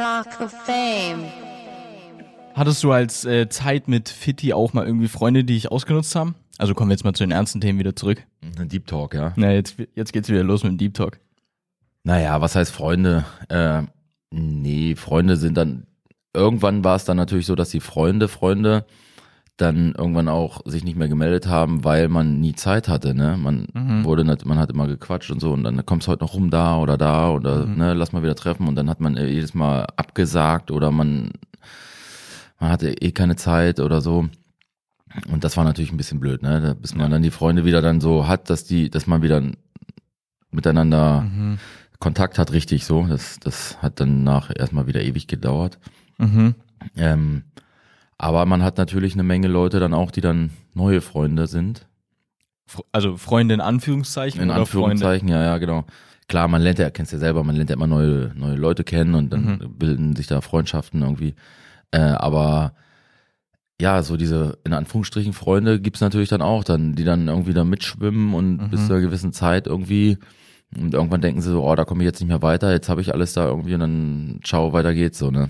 Talk of Fame. Hattest du als äh, Zeit mit Fitti auch mal irgendwie Freunde, die dich ausgenutzt haben? Also kommen wir jetzt mal zu den ernsten Themen wieder zurück. Deep Talk, ja. Na, jetzt, jetzt geht's wieder los mit dem Deep Talk. Naja, was heißt Freunde? Äh, nee, Freunde sind dann, irgendwann war es dann natürlich so, dass die Freunde, Freunde dann irgendwann auch sich nicht mehr gemeldet haben, weil man nie Zeit hatte, ne? Man Mhm. wurde nicht, man hat immer gequatscht und so und dann kommst du heute noch rum da oder da oder Mhm. ne, lass mal wieder treffen und dann hat man äh, jedes Mal abgesagt oder man man hatte eh keine Zeit oder so. Und das war natürlich ein bisschen blöd, ne? Bis man Ja. dann die Freunde wieder dann so hat, dass die, dass man wieder miteinander Mhm. Kontakt hat, richtig so. Das, das hat dann nach erstmal wieder ewig gedauert. Mhm. Ähm, aber man hat natürlich eine Menge Leute dann auch, die dann neue Freunde sind. Also Freunde in Anführungszeichen In Anführungszeichen, ja, ja, genau. Klar, man lernt ja, kennst ja selber, man lernt ja immer neue, neue Leute kennen und dann Mhm. bilden sich da Freundschaften irgendwie. Äh, aber ja, so diese in Anführungsstrichen Freunde gibt's natürlich dann auch, dann, die dann irgendwie da mitschwimmen und Mhm. bis zu einer gewissen Zeit irgendwie und irgendwann denken sie so, oh, da komme ich jetzt nicht mehr weiter, jetzt habe ich alles da irgendwie und dann ciao, weiter geht's so, ne?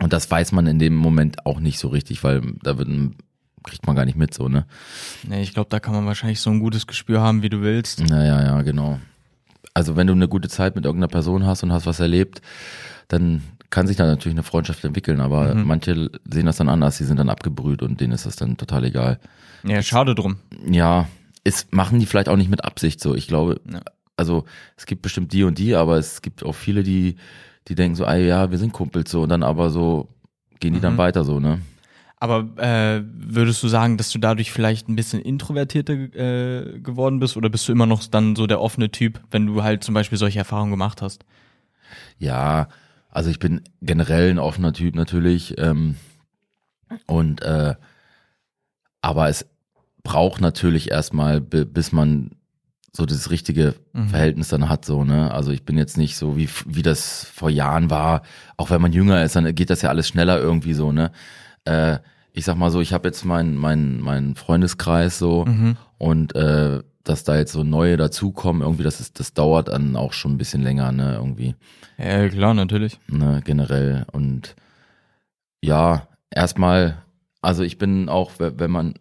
Und das weiß man in dem Moment auch nicht so richtig, weil da wird, ein- kriegt man gar nicht mit so, ne? Nee, ich glaube, da kann man wahrscheinlich so ein gutes Gespür haben, wie du willst. Naja, ja, genau. Also wenn du eine gute Zeit mit irgendeiner Person hast und hast was erlebt, dann kann sich da natürlich eine Freundschaft entwickeln, aber Mhm. manche sehen das dann anders, die sind dann abgebrüht und denen ist das dann total egal. Ja, schade drum. Ja, es machen die vielleicht auch nicht mit Absicht so. Ich glaube, Ja. also es gibt bestimmt die und die, aber es gibt auch viele, die, die denken so, ah ja, wir sind Kumpels so und dann aber so gehen die dann Mhm. weiter so, ne? Aber äh, würdest du sagen, dass du dadurch vielleicht ein bisschen introvertierter äh, geworden bist oder bist du immer noch dann so der offene Typ, wenn du halt zum Beispiel solche Erfahrungen gemacht hast? Ja, also ich bin generell ein offener Typ natürlich. Ähm, und äh, aber es braucht natürlich erstmal, bi- bis man so das richtige Mhm. Verhältnis dann hat, so, ne? Also ich bin jetzt nicht so, wie, wie das vor Jahren war. Auch wenn man jünger ist, dann geht das ja alles schneller irgendwie so, ne? Äh, ich sag mal so, ich habe jetzt meinen mein, mein Freundeskreis so Mhm. und äh, dass da jetzt so neue dazukommen, irgendwie, das ist, das dauert dann auch schon ein bisschen länger, ne, irgendwie Ja, klar, natürlich. ne, generell. Und ja, erstmal, also ich bin auch, we- wenn man,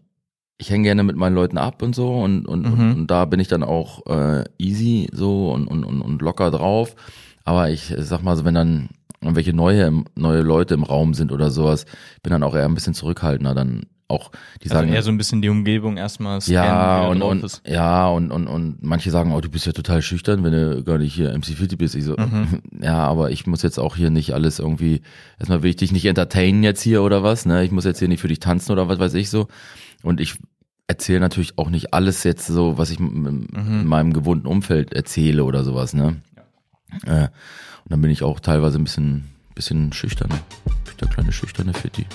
ich hänge gerne mit meinen Leuten ab und so und, und, Mhm. und, und da bin ich dann auch äh, easy so und, und, und, und locker drauf. Aber ich sag mal so, wenn dann irgendwelche neue, neue Leute im Raum sind oder sowas, bin dann auch eher ein bisschen zurückhaltender, dann auch, die Also sagen, eher so ein bisschen die Umgebung erstmal scannen, ja, und, und, ja, und, und, und manche sagen, oh, du bist ja total schüchtern, wenn du gar nicht hier MC50 bist. Ich so, Mhm. ja, aber ich muss jetzt auch hier nicht alles irgendwie, erstmal will ich dich nicht entertainen jetzt hier oder was, ne? Ich muss jetzt hier nicht für dich tanzen oder was weiß ich so. Und ich erzähle natürlich auch nicht alles jetzt so, was ich Mhm. in meinem gewohnten Umfeld erzähle oder sowas, ne? Äh, und dann bin ich auch teilweise ein bisschen, bisschen schüchtern. Bin der kleine schüchterne Fitti.